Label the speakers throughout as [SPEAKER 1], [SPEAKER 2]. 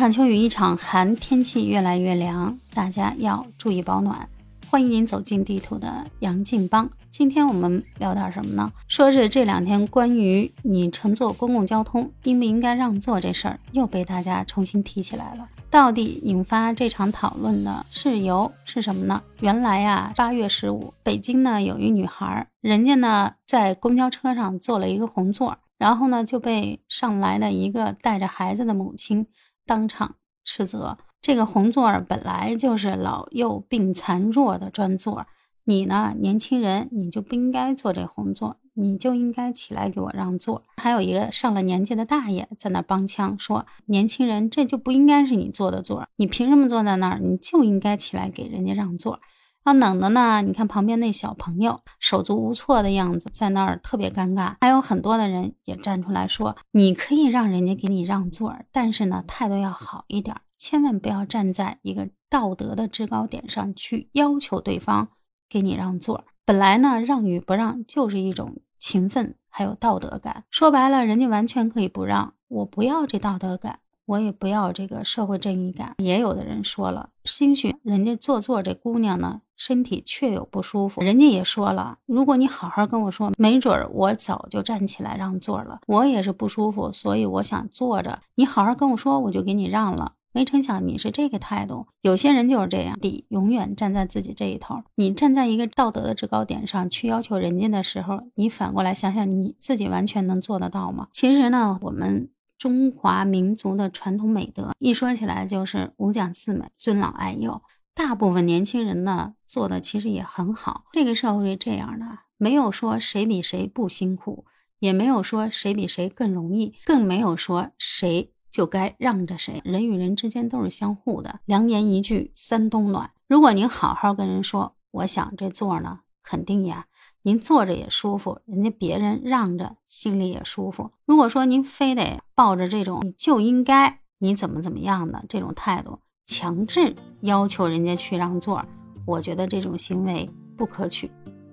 [SPEAKER 1] 场秋雨一场寒，天气越来越凉，大家要注意保暖。欢迎您走进地图的杨静邦。今天我们聊点什么呢？说是这两天关于你乘坐公共交通应不应该让座这事儿又被大家重新提起来了。到底引发这场讨论的事由是什么呢？原来呀，八月十五，北京呢有一女孩，人家呢在公交车上坐了一个红座，然后呢就被上来的一个带着孩子的母亲当场斥责。这个红座本来就是老幼病残弱的专座，你呢，年轻人你就不应该坐这红座，你就应该起来给我让座。还有一个上了年纪的大爷在那帮腔说：“年轻人，这就不应该是你坐的座，你凭什么坐在那儿？你就应该起来给人家让座。”啊，冷的呢，你看旁边那小朋友手足无措的样子，在那儿特别尴尬。还有很多的人也站出来说：“你可以让人家给你让座，但是呢，态度要好一点。”千万不要站在一个道德的制高点上去要求对方给你让座。本来呢，让与不让就是一种情分，还有道德感。说白了，人家完全可以不让，我不要这道德感，我也不要这个社会正义感。也有的人说了，兴许人家坐坐这姑娘呢，身体确有不舒服，人家也说了，如果你好好跟我说，没准儿我早就站起来让座了。我也是不舒服，所以我想坐着。你好好跟我说，我就给你让了。没成想你是这个态度，有些人就是这样，得永远站在自己这一头。你站在一个道德的制高点上去要求人家的时候，你反过来想想你自己完全能做得到吗？其实呢，我们中华民族的传统美德一说起来就是五讲四美、尊老爱幼。大部分年轻人呢做的其实也很好。这个社会是这样的，没有说谁比谁不辛苦，也没有说谁比谁更容易，更没有说谁。就该让着谁，人与人之间都是相互的。良言一句三冬暖。如果您好好跟人说，我想这座呢，肯定呀，您坐着也舒服，人家别人让着心里也舒服。如果说您非得抱着这种你就应该你怎么怎么样的这种态度，强制要求人家去让座，我觉得这种行为不可取。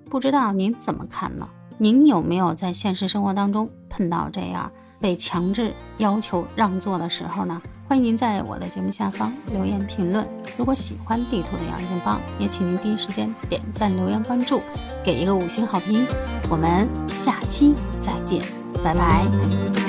[SPEAKER 1] 不知道您怎么看呢？您有没有在现实生活当中碰到这样？被强制要求让座的时候呢，欢迎您在我的节目下方留言评论。如果喜欢地图的杨金邦，也请您第一时间点赞、留言、关注，给一个五星好评。我们下期再见，拜拜。